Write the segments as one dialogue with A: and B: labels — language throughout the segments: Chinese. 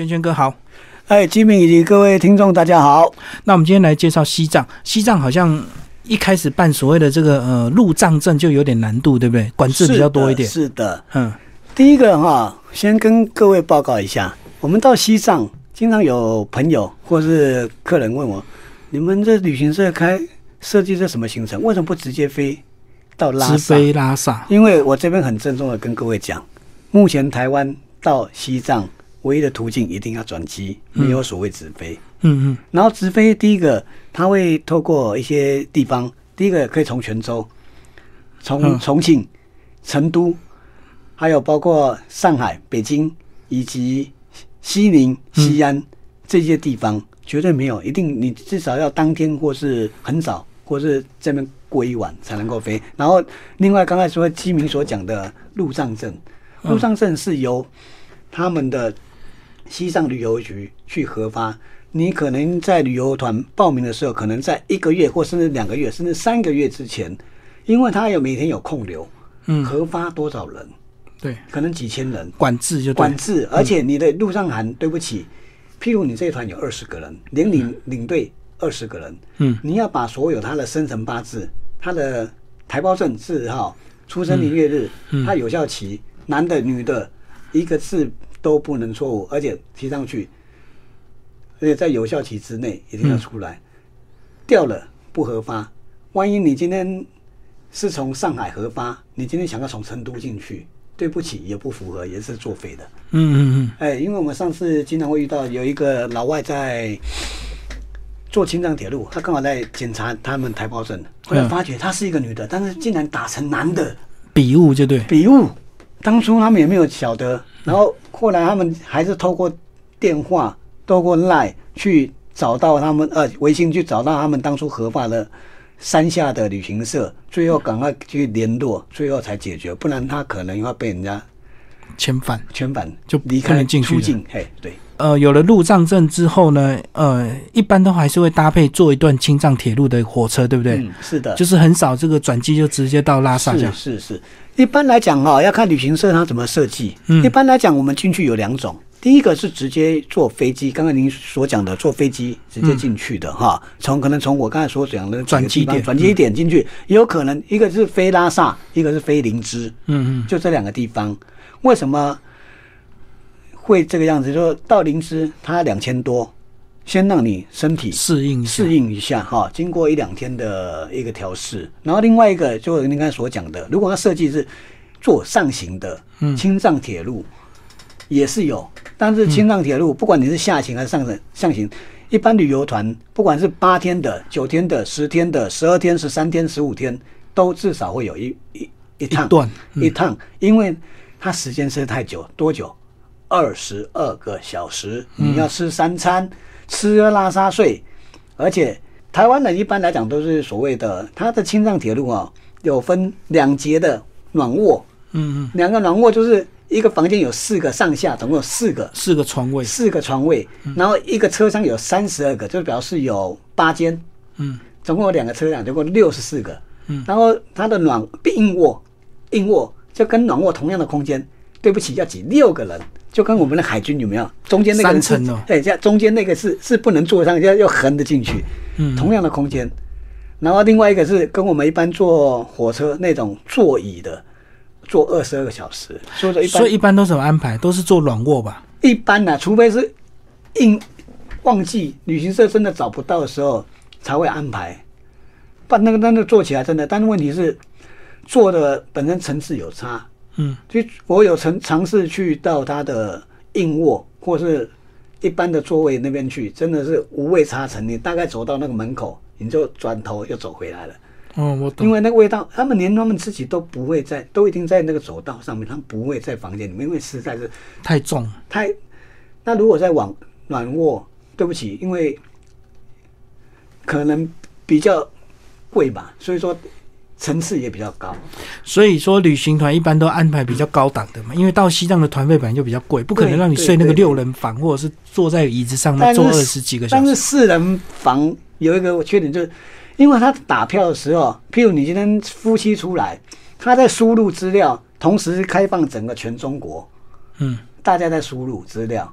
A: 圈圈哥好。
B: 哎，基敏以及各位听众，大家好。
A: 那我们今天来介绍西藏。西藏好像一开始办所谓的这个呃入藏证就有点难度，对不对？管制比较多一点。
B: 是的，嗯。第一个哈，先跟各位报告一下，我们到西藏，经常有朋友或是客人问我，你们这旅行社开设计这什么行程？为什么不直接飞到拉萨？
A: 直飞拉萨。
B: 因为我这边很郑重的跟各位讲，目前台湾到西藏。唯一的途径一定要转机，没有所谓直飞。嗯嗯。然后直飞第一个，它会透过一些地方，第一个可以从泉州、从重庆、成都，还有包括上海、北京以及西宁、西安这些地方，绝对没有，一定你至少要当天或是很早，或是这边过一晚才能够飞。然后另外刚才说基民所讲的路障证，路障证是由他们的。西藏旅游局去核发，你可能在旅游团报名的时候，可能在一个月或甚至两个月，甚至三个月之前，因为他有每天有空流，嗯，核发多少人？
A: 对，
B: 可能几千人，
A: 管制就
B: 管制，而且你的路上函，对不起，譬如你这一团有二十个人，连领领队二十个人，嗯，你要把所有他的生辰八字、他的台胞证字号、出生年月日、他有效期，男的女的，一个字。都不能错误，而且提上去，而且在有效期之内一定要出来。掉了不核发，万一你今天是从上海核发，你今天想要从成都进去，对不起，也不符合，也是作废的。嗯嗯嗯。哎，因为我们上次经常会遇到有一个老外在做青藏铁路，他刚好在检查他们台胞证，后来发觉她是一个女的，但是竟然打成男的，
A: 笔误就对，
B: 笔误。当初他们也没有晓得，然后后来他们还是透过电话、透过 lie 去找到他们，呃，微信去找到他们当初合法的山下的旅行社，最后赶快去联络，最后才解决，不然他可能要被人家
A: 遣返，
B: 遣返
A: 就
B: 离开
A: 出
B: 境。嘿，对。
A: 呃，有了入藏证之后呢，呃，一般都还是会搭配坐一段青藏铁路的火车，对不对？
B: 嗯，是的，
A: 就是很少这个转机就直接到拉萨这样。
B: 是是，一般来讲哈，要看旅行社它怎么设计。嗯，一般来讲，我们进去有两种，第一个是直接坐飞机，刚刚您所讲的坐飞机直接进去的哈，从可能从我刚才所讲的
A: 转机点
B: 转机点进去，也有可能一个是飞拉萨，一个是飞林芝。嗯嗯，就这两个地方，为什么？会这个样子，说到灵芝，它两千多，先让你身体
A: 适应
B: 适应一下哈，经过一两天的一个调试，然后另外一个就您刚才所讲的，如果它设计是做上行的，嗯，青藏铁路也是有，但是青藏铁路不管你是下行还是上行，上行，一般旅游团不管是八天的、九天的、十天的、十二天、十三天、十五天，都至少会有一一一趟。一趟，因为它时间是太久，多久？二十二个小时，你要吃三餐，吃喝拉撒睡，而且台湾人一般来讲都是所谓的，它的青藏铁路啊，有分两节的暖卧，嗯嗯，两个暖卧就是一个房间有四个上下，总共有四个。
A: 四个床位，
B: 四个床位，然后一个车厢有三十二个，就表示有八间，嗯，总共有两个车厢，总共六十四个，嗯，然后它的暖硬卧，硬卧就跟暖卧同样的空间，对不起，要挤六个人。就跟我们的海军有没有中间那个
A: 是
B: 对，这中间那个是是不能坐上，要要横的进去，嗯，同样的空间。然后另外一个是跟我们一般坐火车那种座椅的，坐二十二个小时。所以一般
A: 所以一般都怎么安排？都是坐软卧吧？
B: 一般呢，除非是硬旺季旅行社真的找不到的时候才会安排。把，那个那个坐起来真的，但是问题是坐的本身层次有差。嗯，就我有尝尝试去到他的硬卧或是一般的座位那边去，真的是无味差成。你大概走到那个门口，你就转头又走回来了。
A: 哦，我懂。
B: 因为那个味道，他们连他们自己都不会在，都已经在那个走道上面，他们不会在房间里面，因为实在是
A: 太重。
B: 太，那如果在往暖卧，对不起，因为可能比较贵吧，所以说。层次也比较高，
A: 所以说旅行团一般都安排比较高档的嘛，因为到西藏的团费本来就比较贵，不可能让你睡那个六人房或者是坐在椅子上坐二十几个小
B: 时。但是四人房有一个缺点，就是因为他打票的时候，譬如你今天夫妻出来，他在输入资料，同时开放整个全中国，嗯，大家在输入资料，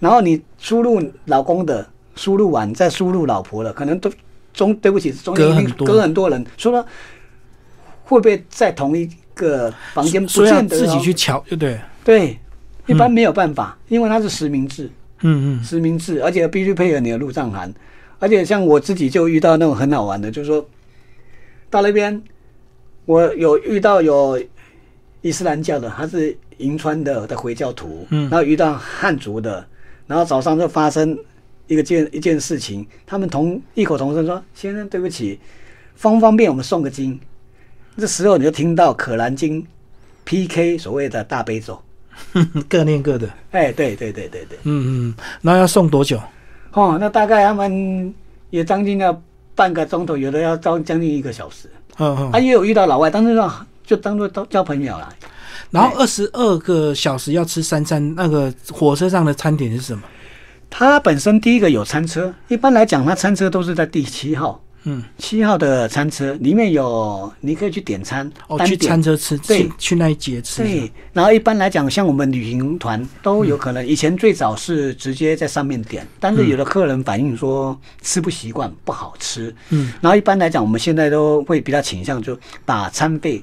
B: 然后你输入老公的，输入完再输入老婆的，可能都中对不起，中间一定隔很多。人，说了会不会在同一个房间？不见得
A: 自己去瞧，就对？
B: 对，一般没有办法，因为它是实名制。
A: 嗯嗯，
B: 实名制，而且必须配合你的入账函。而且像我自己就遇到那种很好玩的，就是说到那边，我有遇到有伊斯兰教的，他是银川的的回教徒，嗯，然后遇到汉族的，然后早上就发生一个件一件事情，他们同异口同声说：“先生，对不起，方不方便我们送个经？”这时候你就听到《可兰经》PK 所谓的大悲咒。
A: 各念各的，
B: 哎，对对对对对，
A: 嗯嗯，那要送多久？
B: 哦，那大概他们也将近要半个钟头，有的要将将近一个小时。嗯嗯，他也有遇到老外，但是说就当做交交朋友了。
A: 然后二十二个小时要吃三餐，那个火车上的餐点是什么？
B: 它本身第一个有餐车，一般来讲，它餐车都是在第七号。嗯，七号的餐车里面有，你可以去点餐，
A: 哦，去餐车吃，对，去那一节吃。
B: 对，然后一般来讲，像我们旅行团都有可能，以前最早是直接在上面点，但是有的客人反映说吃不习惯，不好吃。嗯，然后一般来讲，我们现在都会比较倾向就把餐费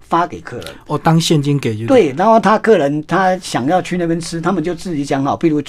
B: 发给客人，
A: 哦，当现金给就
B: 对。然后他客人他想要去那边吃，他们就自己讲好，比如。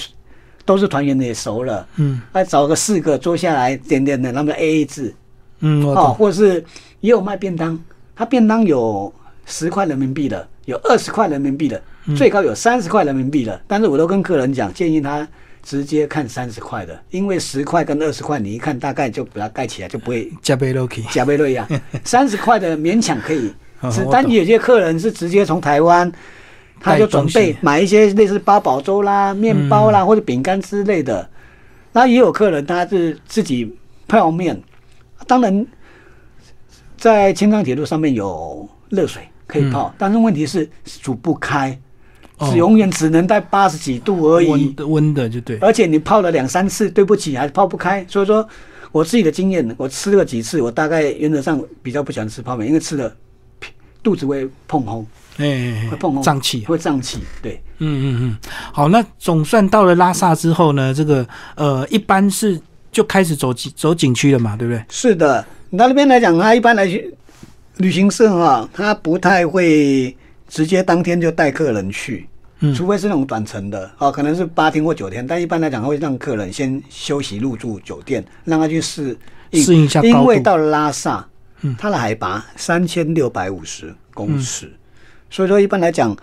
B: 都是团员的也熟了，嗯，再找个四个坐下来点点的，那么 A A 制，
A: 嗯，哦，
B: 或者是也有卖便当，他便当有十块人民币的，有二十块人民币的，最高有三十块人民币的，但是我都跟客人讲，建议他直接看三十块的，因为十块跟二十块你一看大概就把它盖起来就不会
A: 加倍落去，
B: 加倍落呀，三十块的勉强可以，是，但有些客人是直接从台湾。他就准备买一些类似八宝粥啦、面包啦或者饼干之类的。那也有客人他是自己泡面，当然在青藏铁路上面有热水可以泡，但是问题是煮不开，只永远只能在八十几度而已。
A: 温的温的就对。
B: 而且你泡了两三次，对不起还是泡不开。所以说我自己的经验，我吃了几次，我大概原则上比较不喜欢吃泡面，因为吃了肚子会碰红。
A: 哎，
B: 会碰
A: 胀气，
B: 会胀气，对，
A: 嗯嗯嗯，好，那总算到了拉萨之后呢，这个呃，一般是就开始走景走景区了嘛，对不对？
B: 是的，你到那边来讲，他一般来旅行社哈，他不太会直接当天就带客人去，嗯，除非是那种短程的，哦，可能是八天或九天，但一般来讲，会让客人先休息入住酒店，让他去适
A: 适应一下，
B: 因为到了拉萨，嗯，它的海拔三千六百五十公尺。所以说，一般来讲，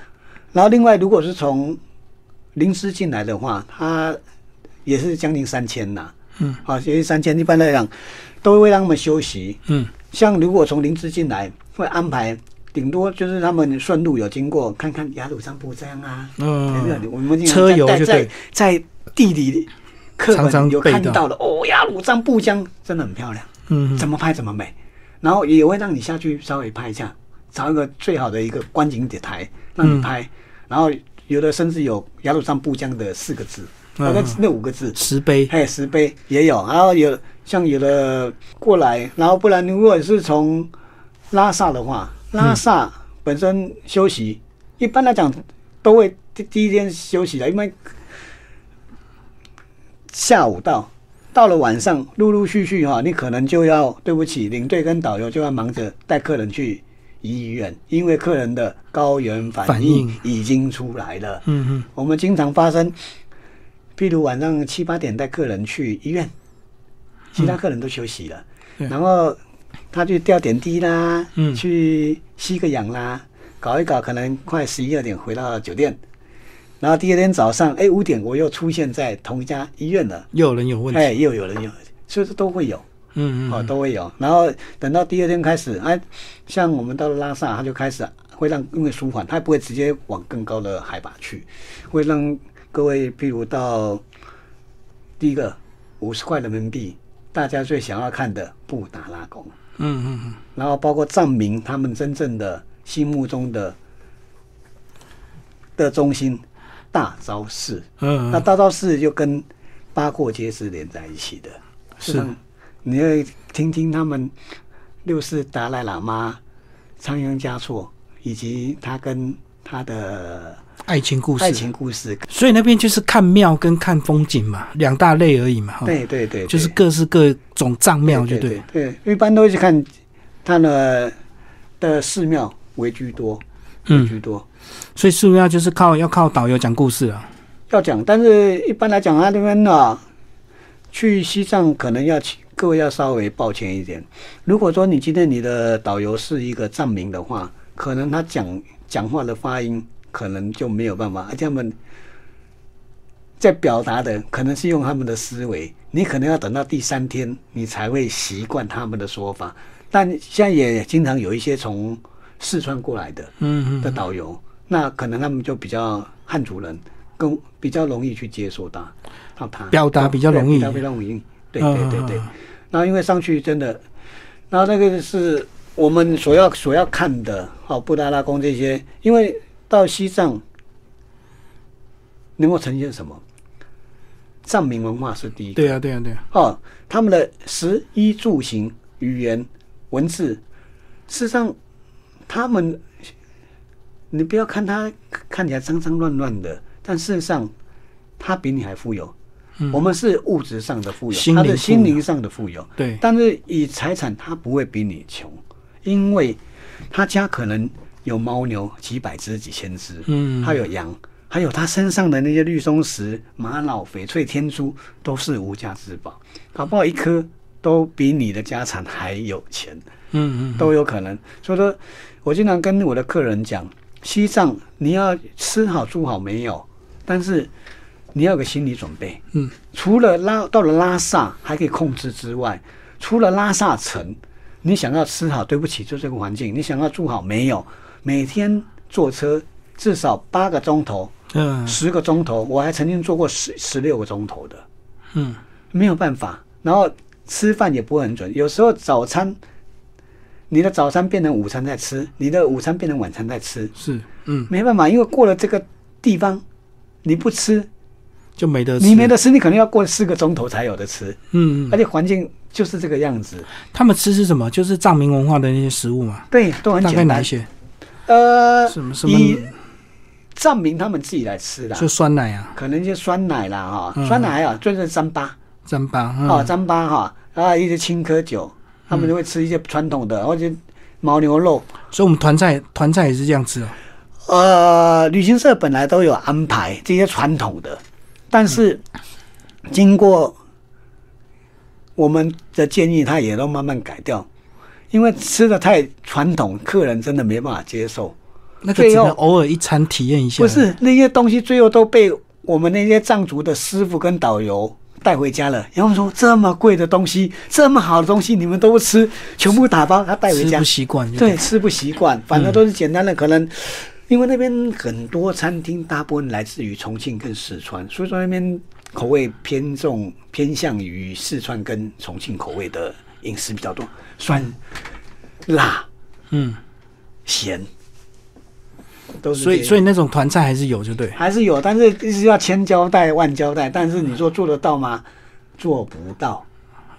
B: 然后另外，如果是从临时进来的话，它也是将近三千呐。嗯，啊，接近三千。一般来讲，都会让他们休息。嗯，像如果从临时进来，会安排顶多就是他们顺路有经过，看看雅鲁藏布江啊。嗯，我们
A: 车游就
B: 在在地里课本有看到的哦，雅鲁藏布江真的很漂亮。嗯，怎么拍怎么美，然后也会让你下去稍微拍一下。找一个最好的一个观景点台让你拍，然后有的甚至有雅鲁藏布江的四个字，那那五个字。
A: 石碑，
B: 嘿，石碑也有，然后有像有的过来，然后不然如果是从拉萨的话，拉萨本身休息，一般来讲都会第第一天休息了，因为下午到到了晚上，陆陆续续哈，你可能就要对不起领队跟导游就要忙着带客人去。医院，因为客人的高原反应已经出来了。嗯嗯，我们经常发生，譬如晚上七八点带客人去医院，其他客人都休息了，然后他去吊点滴啦，嗯，去吸个氧啦，搞一搞，可能快十一二点回到酒店，然后第二天早上，哎，五点我又出现在同一家医院了，
A: 又有人有问题，
B: 哎，又有人有，所以说都会有。嗯嗯，哦，都会有。然后等到第二天开始，哎，像我们到了拉萨，他就开始会让因为舒缓，他不会直接往更高的海拔去，会让各位，譬如到第一个五十块人民币，大家最想要看的布达拉宫。嗯嗯嗯。然后包括藏民他们真正的心目中的的中心大昭寺。嗯。那大昭寺就跟八廓街是连在一起的。
A: 是。
B: 你要听听他们六世达赖喇嘛仓央嘉措，以及他跟他的
A: 爱情故事，
B: 爱情故事。
A: 所以那边就是看庙跟看风景嘛，两大类而已嘛。
B: 对对对，
A: 就是各式各种藏庙，就
B: 对。对，一般都是看他的的寺庙为居多，为居多。
A: 所以寺庙就是靠要靠导游讲故事啊，
B: 要讲。但是一般来讲，他那边呢，去西藏可能要请。各位要稍微抱歉一点。如果说你今天你的导游是一个藏民的话，可能他讲讲话的发音可能就没有办法，而且他们在表达的可能是用他们的思维，你可能要等到第三天你才会习惯他们的说法。但现在也经常有一些从四川过来的，嗯的导游，那可能他们就比较汉族人，更比较容易去接受到，到他
A: 表达比较容易，表达
B: 比较容易，对对对对。然后因为上去真的，然后那个是我们所要所要看的，好布达拉宫这些，因为到西藏能够呈现什么？藏民文化是第一。
A: 对啊，对啊，对啊。
B: 哦，他们的食衣住行、语言、文字，事实上，他们，你不要看他看起来脏脏乱乱的，但事实上，他比你还富有。我们是物质上的富有，他的心灵上的富有。
A: 对，
B: 但是以财产，他不会比你穷，因为他家可能有牦牛几百只、几千只，嗯，还有羊，还有他身上的那些绿松石、玛瑙、翡翠、天珠，都是无价之宝，搞不好一颗都比你的家产还有钱，嗯嗯，都有可能。所以说，我经常跟我的客人讲，西藏你要吃好住好没有，但是。你要有个心理准备，嗯，除了拉到了拉萨还可以控制之外，除了拉萨城，你想要吃好，对不起，就这个环境，你想要住好没有？每天坐车至少八个钟头，嗯，十个钟头，我还曾经坐过十十六个钟头的，嗯，没有办法。然后吃饭也不会很准，有时候早餐，你的早餐变成午餐在吃，你的午餐变成晚餐在吃，
A: 是，嗯，
B: 没办法，因为过了这个地方，你不吃。
A: 就没得
B: 吃，你没得吃，你可能要过四个钟头才有的吃。嗯，而且环境就是这个样子。
A: 他们吃是什么？就是藏民文化的那些食物嘛。
B: 对，都很简单。
A: 哪些？
B: 呃，什么什么？藏民他们自己来吃的，
A: 就酸奶啊，
B: 可能就酸奶啦哈，酸奶啊，就是糌粑，
A: 糌粑
B: 啊，糌粑哈，啊一些青稞酒，他们就会吃一些传统的，或者牦牛肉。
A: 所以，我们团菜团菜也是这样吃哦。
B: 呃，旅行社本来都有安排这些传统的。但是，经过我们的建议，他也都慢慢改掉，因为吃的太传统，客人真的没办法接受。
A: 那个只能偶尔一餐体验一下。
B: 不是那些东西，最后都被我们那些藏族的师傅跟导游带回家了。然后说这么贵的东西，这么好的东西，你们都不吃，全部打包，他带回家。吃
A: 不习惯。
B: 对，吃不习惯，反正都是简单的，可能。因为那边很多餐厅大部分来自于重庆跟四川，所以说那边口味偏重，偏向于四川跟重庆口味的饮食比较多，酸、辣、嗯、咸，
A: 都是。所以，所以那种团菜还是有，就对，
B: 还是有，但是一直要千交代万交代。但是你说做得到吗？做不到。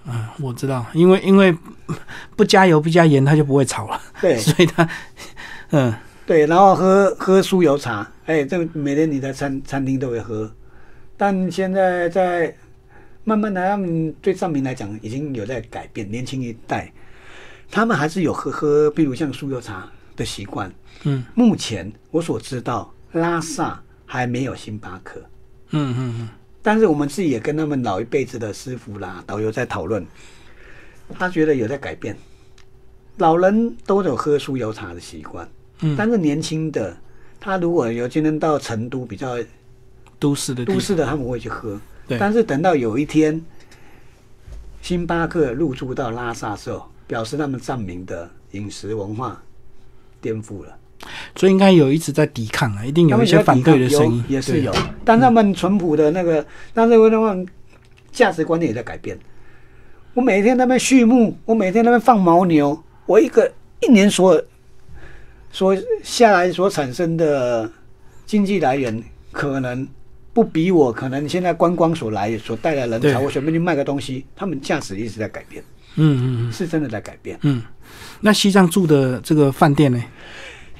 A: 嗯，我知道，因为因为不加油不加盐，它就不会炒了。
B: 对，
A: 所以它，嗯。
B: 对，然后喝喝酥油茶，哎，这每天你在餐餐厅都会喝，但现在在慢慢的，他们对藏民来讲已经有在改变，年轻一代他们还是有喝喝，比如像酥油茶的习惯。嗯，目前我所知道，拉萨还没有星巴克。嗯嗯嗯。但是我们自己也跟他们老一辈子的师傅啦、导游在讨论，他觉得有在改变，老人都有喝酥油茶的习惯。但是年轻的，他如果有今天到成都比较
A: 都市的
B: 都市的，他们会去喝。但是等到有一天，星巴克入驻到拉萨时候，表示他们藏民的饮食文化颠覆了。
A: 所以应该有一直在抵抗啊，一定有一些反对的声音，
B: 也是有。但他们淳朴的那个，但是他们价值观念也在改变。我每天那边畜牧，我每天那边放牦牛，我一个一年所。说下来所产生的经济来源，可能不比我可能现在观光所来所带来人潮，我随便去卖个东西，他们价值一直在改变。嗯嗯嗯，是真的在改变。
A: 嗯，那西藏住的这个饭店呢？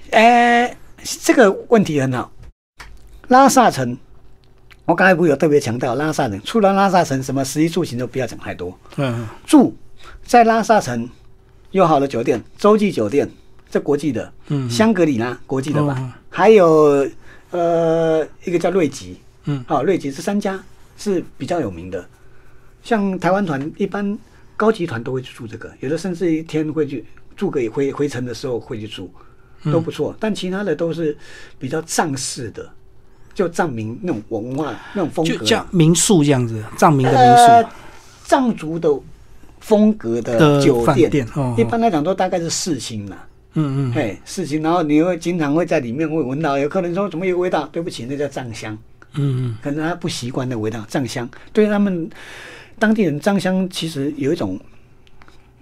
B: 哎，这个问题很好。拉萨城，我刚才不有特别强调拉萨城，除了拉萨城，什么十一住行都不要讲太多。嗯，住在拉萨城有好的酒店，洲际酒店，这国际的，嗯，香格里拉国际的吧，还有呃一个叫瑞吉，嗯，好，瑞吉这三家是比较有名的。像台湾团一般高级团都会去住这个，有的甚至一天会去住个回回程的时候会去住，都不错。但其他的都是比较藏式的。就藏民那种文化那种风格，
A: 就像民宿这样子，藏民的民宿，
B: 藏族的风格的酒店，一般来讲都大概是四星啦。嗯嗯，嘿，事情，然后你会经常会在里面会闻到，有客人说怎么有味道？对不起，那叫藏香。嗯嗯，可能他不习惯的味道，藏香对他们当地人藏香其实有一种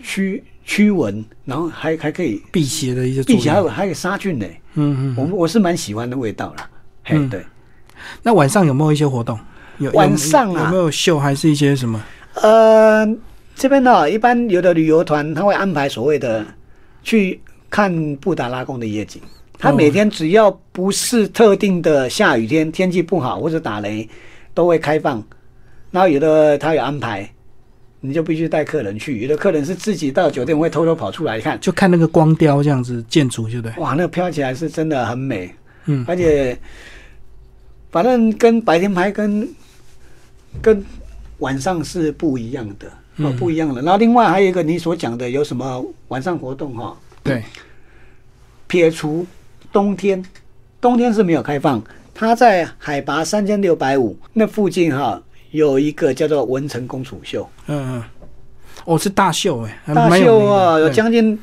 B: 驱驱蚊，然后还还可以
A: 辟邪的一些，
B: 辟邪还有还有杀菌的。嗯嗯，我我是蛮喜欢的味道啦。嘿，对。
A: 那晚上有没有一些活动？有
B: 晚上
A: 啊，有没有秀，还是一些什么？
B: 呃，这边呢，一般有的旅游团他会安排所谓的去看布达拉宫的夜景。它每天只要不是特定的下雨天，天气不好或者打雷，都会开放。然后有的他有安排，你就必须带客人去。有的客人是自己到酒店会偷偷跑出来看，
A: 就看那个光雕这样子建筑，就对。
B: 哇，那个飘起来是真的很美。嗯，而且。反正跟白天拍跟跟晚上是不一样的，哦，不一样的。然后另外还有一个你所讲的有什么晚上活动哈？
A: 对，
B: 撇除冬天，冬天是没有开放。它在海拔三千六百五那附近哈，有一个叫做文成公主秀。嗯
A: 嗯，哦，是大秀哎，
B: 大秀啊，有将近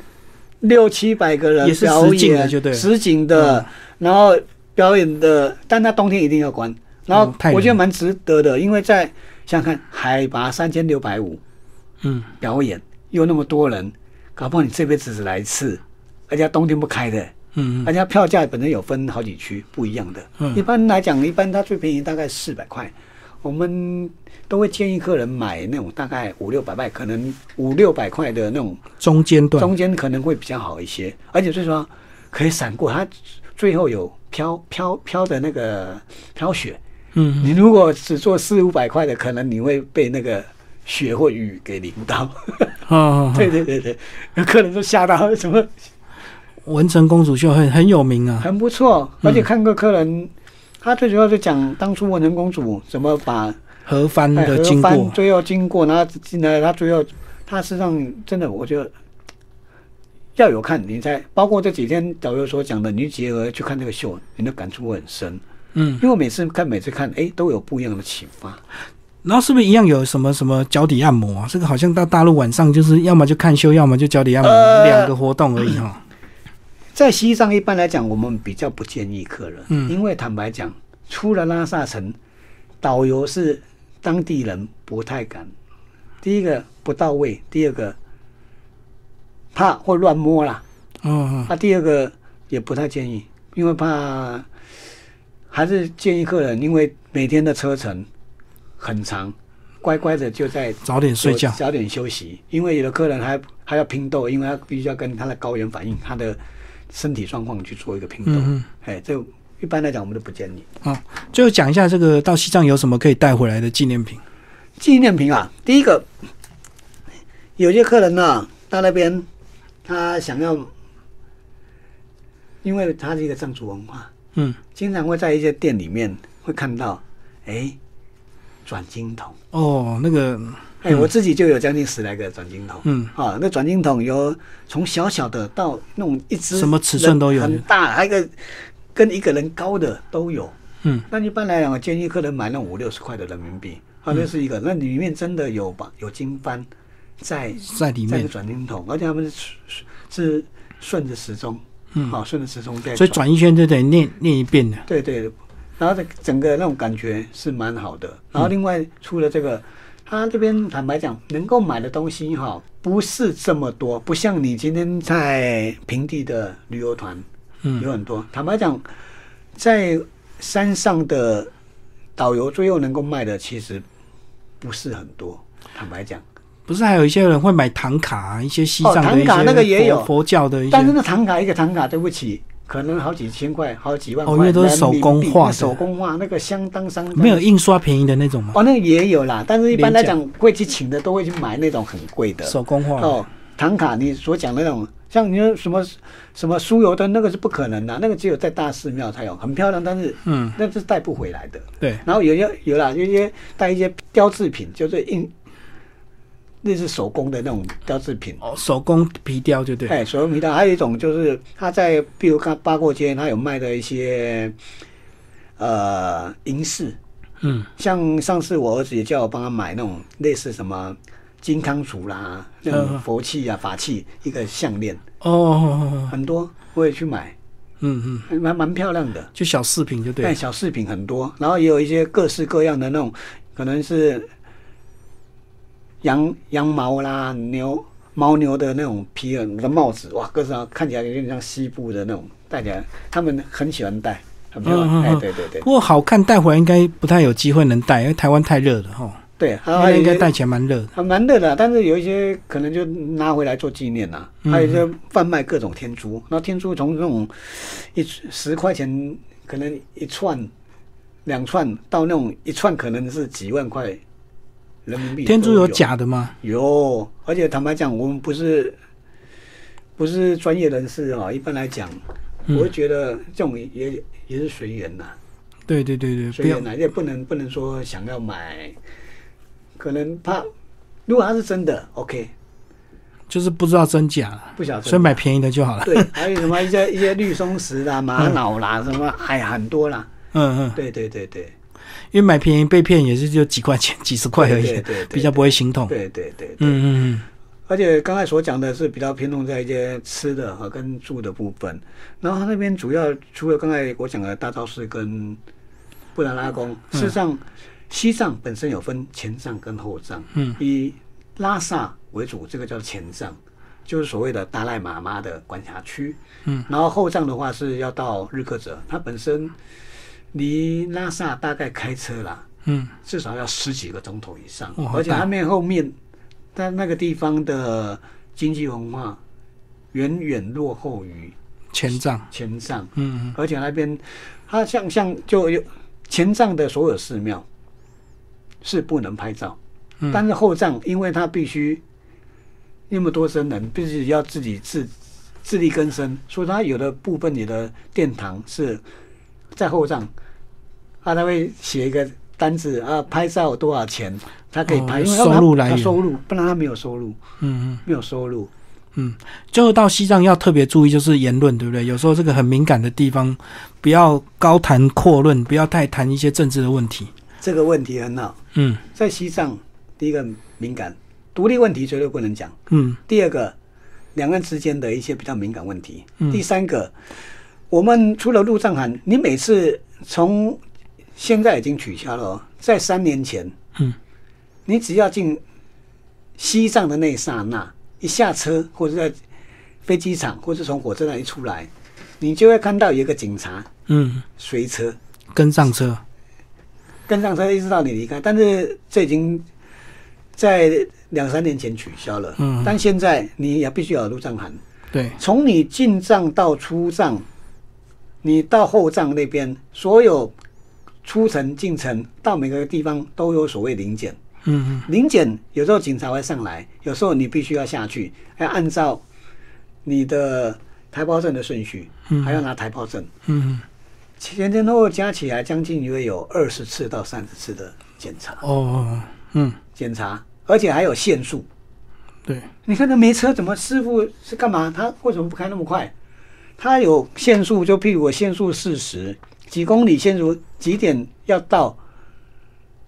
B: 六七百个人表演，实景的，然后。表演的，但它冬天一定要关。然后我觉得蛮值得的，因为在想想看，海拔三千六百五，嗯，表演又那么多人，搞不好你这辈子只来一次，而且冬天不开的，嗯，而且票价本身有分好几区不一样的。嗯，一般来讲，一般它最便宜大概四百块，我们都会建议客人买那种大概五六百块，可能五六百块的那种
A: 中间段，
B: 中间可能会比较好一些，而且最主要可以闪过它，最后有。飘飘飘的那个飘雪，嗯，你如果只做四五百块的，可能你会被那个雪或雨给淋到。哦，对对对对，有客人都吓到，什么
A: 文成公主秀很很有名啊，
B: 很不错。而且看过客人，他最主要是讲当初文成公主怎么把
A: 何帆的经过，
B: 最后经过，然后进来，他最后他实际上真的，我觉得。要有看，你在包括这几天导游所讲的，你结合去看这个秀，你的感触会很深。嗯，因为每次看，每次看，哎，都有不一样的启发。
A: 然后是不是一样有什么什么脚底按摩啊？这个好像到大陆晚上就是要么就看秀，要么就脚底按摩，两个活动而已哈。
B: 在西藏一般来讲，我们比较不建议客人，嗯，因为坦白讲，出了拉萨城，导游是当地人不太敢。第一个不到位，第二个。怕会乱摸啦，嗯，那第二个也不太建议，因为怕还是建议客人，因为每天的车程很长，乖乖的就在
A: 早点睡觉，
B: 早点休息，因为有的客人还还要拼斗，因为他必须要跟他的高原反应，他的身体状况去做一个拼斗，哎，这一般来讲我们都不建议。
A: 啊，最后讲一下这个到西藏有什么可以带回来的纪念品？
B: 纪念品啊，第一个有些客人呢到那边。他想要，因为他是一个藏族文化，嗯，经常会在一些店里面会看到，哎，转经筒。
A: 哦，那个，
B: 哎，我自己就有将近十来个转经筒，嗯，啊，那转经筒有从小小的到那种一只
A: 什么尺寸都有，
B: 很大，还有一个跟一个人高的都有，嗯，那一般来讲，我建议客人买那五六十块的人民币，啊，那是一个，那里面真的有吧，有经幡。在
A: 在里面，
B: 在转经筒，而且他们是是顺着时钟，嗯，好，顺着时钟在，
A: 所以转一圈就得念念一遍的。
B: 对对，然后这整个那种感觉是蛮好的。然后另外除了这个，他这边坦白讲，能够买的东西哈，不是这么多，不像你今天在平地的旅游团，嗯，有很多。坦白讲，在山上的导游最后能够卖的其实不是很多。坦白讲。
A: 不是还有一些人会买唐卡，一些西藏的一
B: 些
A: 佛教的，
B: 但是那唐卡一个唐卡，对不起，可能好几千块，好几万
A: 块，因为都是手工画，
B: 手工画那个相当相当。
A: 没有印刷便宜的那种吗？
B: 哦，那个也有啦，但是一般来讲，会去请的都会去买那种很贵的
A: 手工画。
B: 哦，唐卡你所讲的那种，像你说什么什么酥油灯，那个是不可能的，那个只有在大寺庙才有，很漂亮，但是嗯，那是带不回来的。
A: 对。
B: 然后有些有啦，有些带一些雕制品，就是印。那是手工的那种雕制品。
A: 哦，手工皮雕就对。
B: 哎，手工皮雕，还有一种就是他在，比如看八过街，他有卖的一些呃银饰，嗯，像上次我儿子也叫我帮他买那种类似什么金康杵啦，那种佛器啊、法器一个项链。哦，很多我也去买，嗯嗯，蛮蛮漂亮的，
A: 就小饰品就对，
B: 小饰品很多，然后也有一些各式各样的那种，可能是。羊羊毛啦，牛牦牛的那种皮的帽子，哇，各式看起来有点像西部的那种，戴起来他们很喜欢戴，很漂亮。哎，对对对。
A: 不过好看带回来应该不太有机会能戴，因为台湾太热了哈。
B: 对，
A: 它应该戴起来蛮热
B: 的。蛮热的，但是有一些可能就拿回来做纪念呐。还有一些贩卖各种天珠，那天珠从那种一十块钱可能一串、两串，到那种一串可能是几万块。人民币
A: 天珠有假的吗？
B: 有，而且坦白讲，我们不是不是专业人士啊。一般来讲，我会觉得这种也也是随缘呐。
A: 对对对对，
B: 随缘呐，也不能不能说想要买，可能怕如果它是真的，OK，
A: 就是不知道真假，
B: 不晓得，
A: 所以买便宜的就好了。
B: 对，还有什么一些一些绿松石啦、玛瑙啦，什么哎很多啦。嗯嗯，对对对对。
A: 因为买便宜被骗也是就几块钱、几十块而已，比较不会心痛。
B: 对对对，嗯嗯嗯。而且刚才所讲的是比较偏重在一些吃的和跟住的部分。然后他那边主要除了刚才我讲的大昭寺跟布达拉宫，事实上西藏本身有分前藏跟后藏。嗯。以拉萨为主，这个叫前藏，就是所谓的达赖喇嘛的管辖区。嗯。然后后藏的话是要到日喀则，它本身。离拉萨大概开车啦，嗯，至少要十几个钟头以上，而且他们后面，在那个地方的经济文化远远落后于
A: 前藏，
B: 前藏，嗯，而且那边它像像就有前藏的所有寺庙是不能拍照，但是后藏因为它必须那么多僧人，必须要自己自自力更生，所以它有的部分你的殿堂是。在后账，他他会写一个单子啊，拍照多少钱，他可以拍，
A: 收入来源，
B: 收入，不然他没有收入，嗯嗯，没有收入，
A: 嗯，最后到西藏要特别注意就是言论，对不对？有时候这个很敏感的地方，不要高谈阔论，不要太谈一些政治的问题。
B: 这个问题很好，嗯，在西藏，第一个敏感，独立问题绝对不能讲，嗯，第二个，两岸之间的一些比较敏感问题，嗯，第三个。我们除了入藏函，你每次从现在已经取消了，在三年前，嗯，你只要进西藏的那一刹那，一下车或者在飞机场，或者从火车站一出来，你就会看到有一个警察，嗯，随车。
A: 跟上车，
B: 跟上车一直到你离开。但是这已经在两三年前取消了，嗯，但现在你也必须要有入藏函，
A: 对，
B: 从你进藏到出藏。你到后藏那边，所有出城进城到每个地方都有所谓临检。嗯嗯，临检有时候警察会上来，有时候你必须要下去，要按照你的台胞证的顺序，还要拿台胞证。嗯嗯，前前后后加起来将近约有二十次到三十次的检查。哦，嗯，检查，而且还有限速。
A: 对，
B: 你看他没车，怎么师傅是干嘛？他为什么不开那么快？它有限速，就譬如我限速四十几公里，限速几点要到？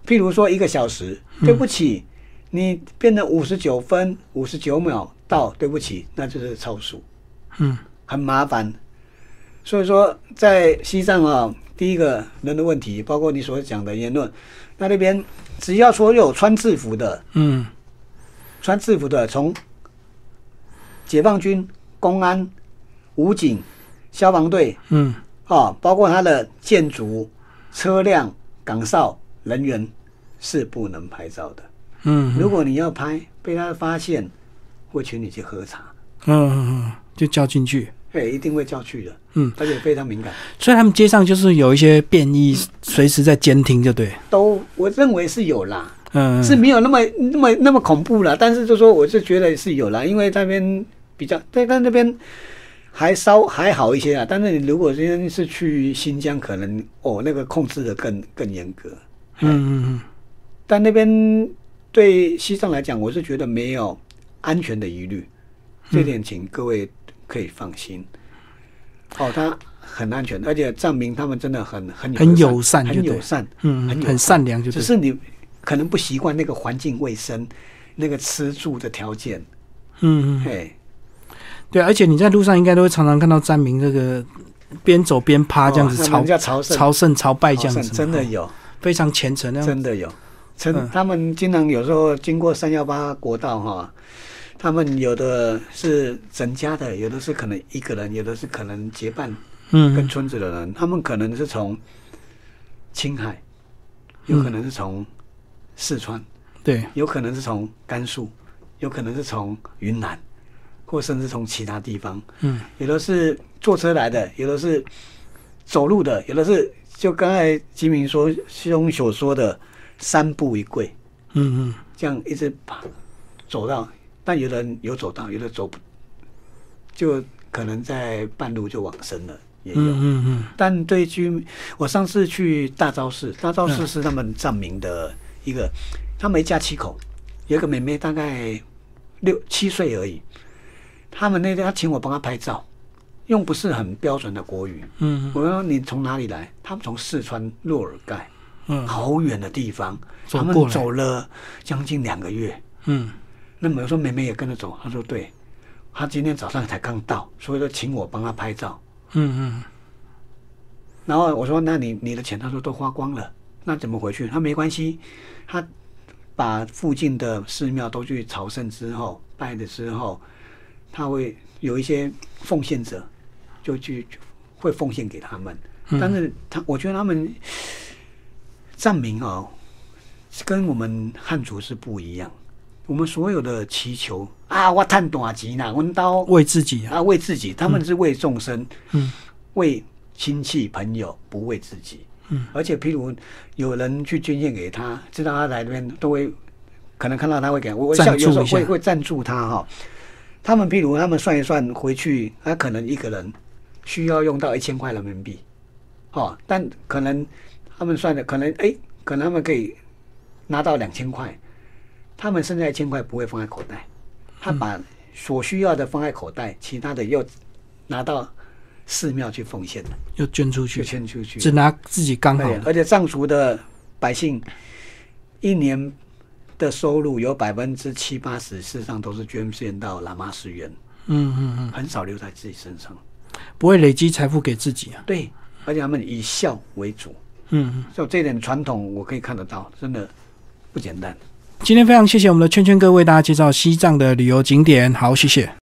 B: 譬如说一个小时，对不起，你变成五十九分五十九秒到，对不起，那就是超速，嗯，很麻烦。所以说，在西藏啊，第一个人的问题，包括你所讲的言论，那那边只要所有穿制服的，嗯，穿制服的，从解放军、公安。武警、消防队，嗯，啊，包括他的建筑、车辆、岗哨人员是不能拍照的。嗯，如果你要拍，被他发现，会请你去喝茶。
A: 嗯嗯嗯，就叫进去。
B: 对，一定会叫去的。嗯，而且非常敏感，
A: 所以他们街上就是有一些便衣，随时在监听，就对。
B: 都，我认为是有啦，嗯，是没有那么那么那么恐怖了。但是就说，我是觉得是有啦，因为那边比较，对，但那边还稍还好一些啊。但是你如果今天是去新疆，可能哦，那个控制的更更严格。嗯嗯嗯。但那边对西藏来讲，我是觉得没有安全的疑虑，这点请各位可以放心。哦，他很安全，而且藏民他们真的很很
A: 很友善，
B: 很友善，
A: 嗯，很很善良，就
B: 只是你可能不习惯那个环境卫生，那个吃住的条件，嗯嗯，嘿，
A: 对，而且你在路上应该都会常常看到藏民这个边走边趴这样子朝
B: 朝
A: 圣。朝圣朝拜这样子，
B: 真的有。
A: 非常虔诚，
B: 真的有，真他们经常有时候经过三幺八国道哈。他们有的是整家的，有的是可能一个人，有的是可能结伴，嗯，跟村子的人，他们可能是从青海，有可能是从四川，
A: 对，
B: 有可能是从甘肃，有可能是从云南，或甚至从其他地方，嗯，有的是坐车来的，有的是走路的，有的是就刚才吉明说兄所说的三步一跪，嗯嗯，这样一直爬走到。但有人有走到，有的走不，就可能在半路就往生了，也有。嗯嗯但对居民，我上次去大昭寺，大昭寺是他们藏民的一个，他们一家七口，有一个妹妹大概六七岁而已。他们那天他请我帮他拍照，用不是很标准的国语。嗯。我说你从哪里来？他们从四川若尔盖，嗯，好远的地方，他们走了将近两个月。嗯。那么我说妹妹也跟着走，他说对，他今天早上才刚到，所以说请我帮他拍照。嗯嗯。然后我说那你你的钱，他说都花光了，那怎么回去？他没关系，他把附近的寺庙都去朝圣之后拜的之后，他会有一些奉献者，就去会奉献给他们。但是他我觉得他们藏民哦，跟我们汉族是不一样。我们所有的祈求啊，我探短吉呢，我刀
A: 为自己
B: 啊，为自己，他们是为众生，嗯，为亲戚朋友，不为自己，嗯。而且，譬如有人去捐献给他，知道他来这边，都会可能看到他会给，我
A: 我有时候
B: 会会赞助他哈。他们譬如他们算一算回去，他可能一个人需要用到一千块人民币，哦，但可能他们算的可能哎，可能他们可以拿到两千块。他们剩下一千块不会放在口袋，他把所需要的放在口袋，其他的又拿到寺庙去奉献了，
A: 又捐出去，
B: 捐出去，
A: 只拿自己刚好。
B: 而且藏族的百姓一年的收入有百分之七八十，事实上都是捐献到喇嘛寺院。嗯嗯嗯，很少留在自己身上，
A: 不会累积财富给自己啊。
B: 对，而且他们以孝为主。嗯，就这点传统，我可以看得到，真的不简单。
A: 今天非常谢谢我们的圈圈哥为大家介绍西藏的旅游景点，好，谢谢。